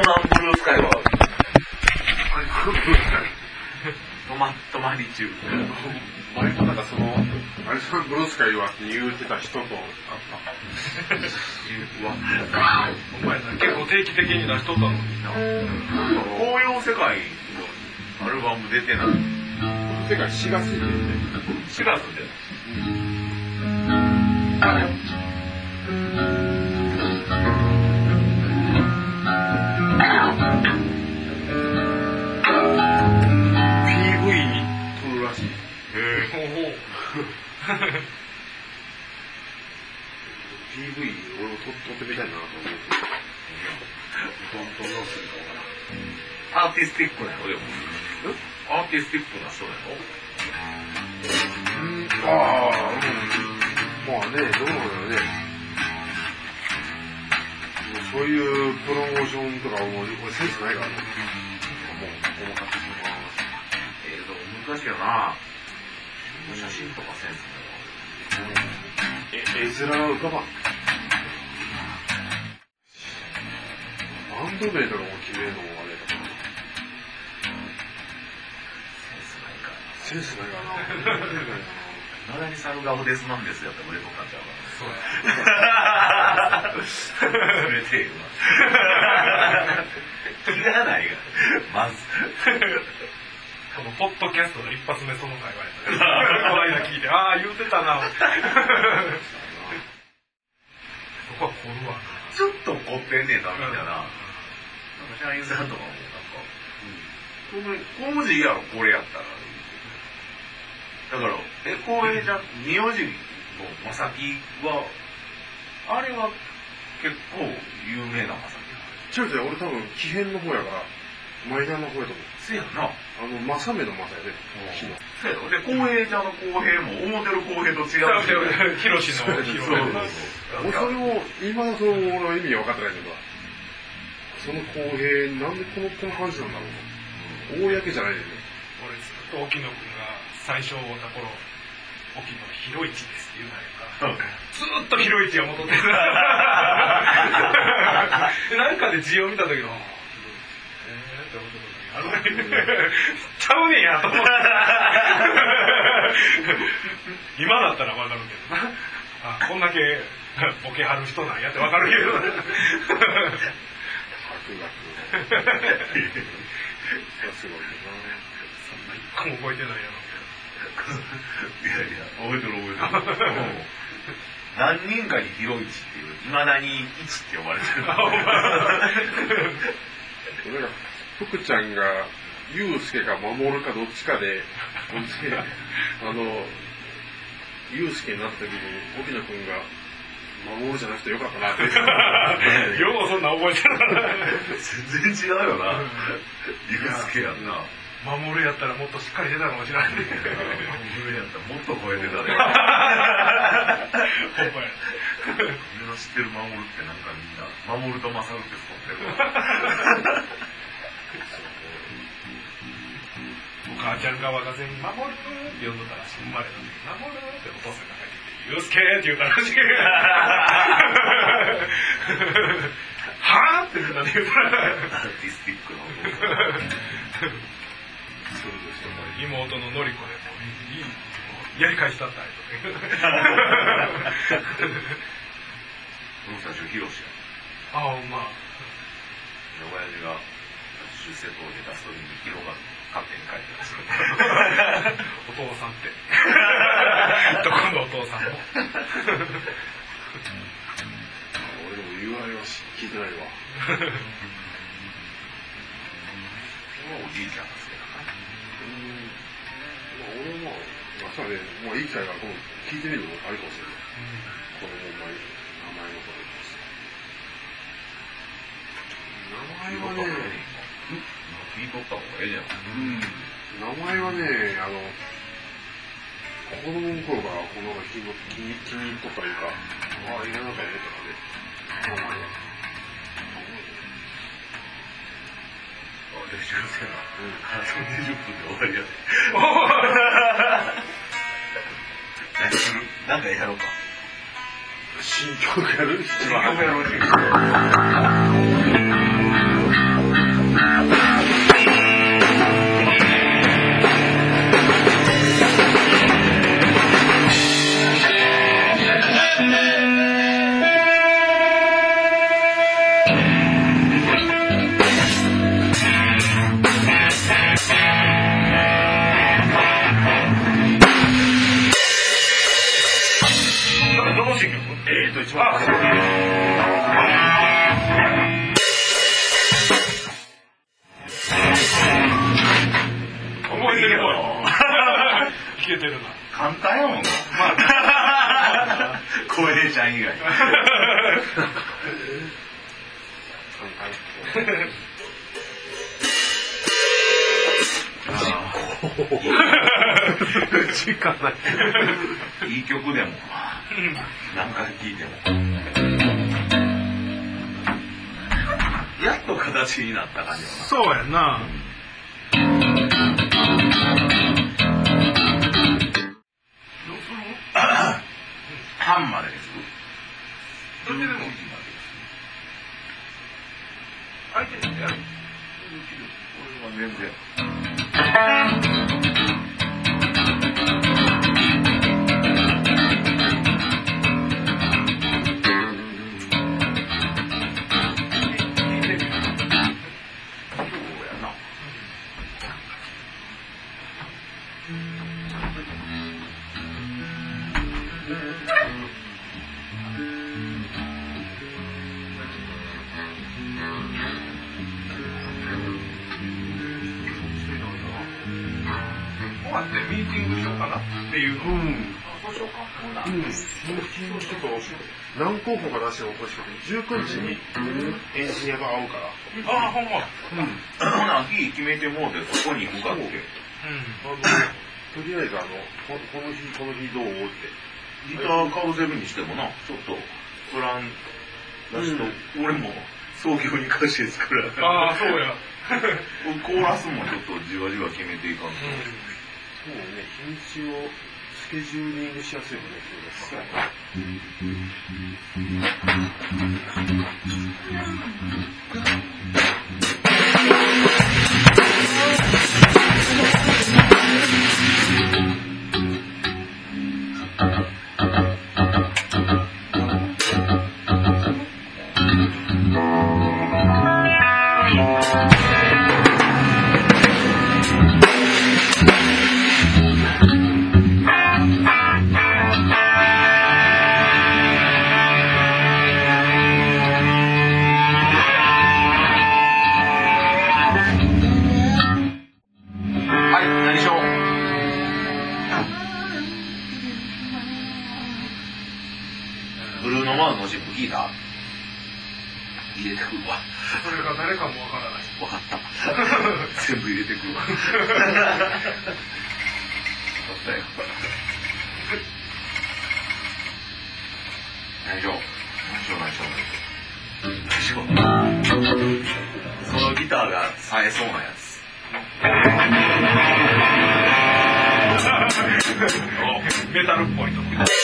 ルガンブルースカイは、ブルースカイ止ま、止まり中。前となんかその、あれさんブルースカイはって言うてた人と、うわ、お前結構定期的に出しとったのにな紅葉世界のアルバム出てない。世界4月に4月で。出て、ティスティックなのでも。アーティスティックな人だよ。ああ、うん。まあね、どうなんだろうね。そういうプロモーションとかも俺センスないからね。もう、細かくしますえーと、難しいよな。写真とかセンスえ、絵面が浮かばん。バンド名とかも決めるのスな。いから。センスないかな。まだにサルガオデスなんですよ。って俺とかちゃうそうやから。触れてるわ。気がないが。まず。このポッドキャストの一発目その会話やったねこの間聞いてああ言うてたなそこは凝るわちょっと凝ってんねんな、みたいな。なんか社員さんとかも、なんか、この字やろ、これやったら。だから、え、これじゃ、名字のまさきは、あれは結構有名なまさき。違う違う、俺多分、木偏の方やから、マイナーの方やと思う。せやな。あの、正目の正やで、木の。せやろ。で、公平ちゃんの公平も、思ってる公平と違うし。ヒロシのヒロそうそれを、今のその、俺の意味分かってないけど、その公平、なんでこの、この感じなんだろうな。公じゃないよね。俺ずっと沖野くんが最初会った頃沖野広市ですって言うなんやんか。ずーっと広市が戻って なんかで字を見た時のえーって思ってた時あるちゃうねんやと思って。今だったらわかるけど。なあこんだけボケはる人なんやってわかるけど。すごいよそんな一個も覚えてないやろいやいや、覚えてる覚えてる。うん何人かに広市っていう、いまだに一って呼ばれてる。福ちゃんが、ゆうすけか守るかどっちかで、あの、ゆうすけになった時に、沖野くんが、守るじゃなくてよかったなって。ようそんな覚えてる 全然違うよな。ゆうすけやんな。守るやったらもっとしっかりしてたかもしれない。ね上やったらもっと超えてたね。ほんまや。俺の知ってる守るってなんかみんな、守ると勝るって太ってるわ。お母ちゃんが若手に「守る」って呼んどったらしい。生まれた時「守る」ってお父さんが帰ってきて「ゆうすけ」って言うたらしい。はぁってみんなで言うたら。アーティスティックなお父さん。妹ののりこでもういいや。り返したったんやとこの人たちヒロシや。ああほんまで親父が出世出にヒロが勝手に書いて。ます。お父さんって。どこのお父さんも俺でも言われは聞いて。ないわ。おじいちゃん俺も、まあ、そうね、もういい機会が今度聞いてみるのもありかもしれない。このほんまに名前のことです。名前はね、聞いとった方がええじゃん。うん。名前はね、あの、子供の頃からこの気に気に気に入っとったというか、ああ、いらなかったねとかね、名前は。練習せな。あと20分で終わりやで。何するなん。かやろうか。新曲やる一番やろうるわ。いけてるな。簡単やもんな。小平ちゃん以外。時間ない。いい曲でも、何回聴いても。やっと形になった感じだそうやな。な。madre. わってミーティングしようかなっていう。うん。そうしようか。うん。もうちょっと、何候補か出しても欲しくて、19日にエンジニアが会うから。ああ、ほん。ま。うん。ほな、日決めてもうて、そこに向かって。うん。あの、とりあえずあの、ここの日、この日どうって。ギターカウゼルにしてもな、ちょっと、プラン出しと、うん。俺も創業に歌詞作ら。ああ、そうや。コーラスもちょっとじわじわ決めていかん。と。うん。そうね、日にちをスケジューリングしやすいよね、そうです。マーズのシップ聞いた入れてくるわ。それが誰かもわからない。わかった。全部入れてくるわ。わかったよ。何しよう。何しよう、何しよう。何しよう。そのギターが冴えそうなやつ。メタルっぽいとこ。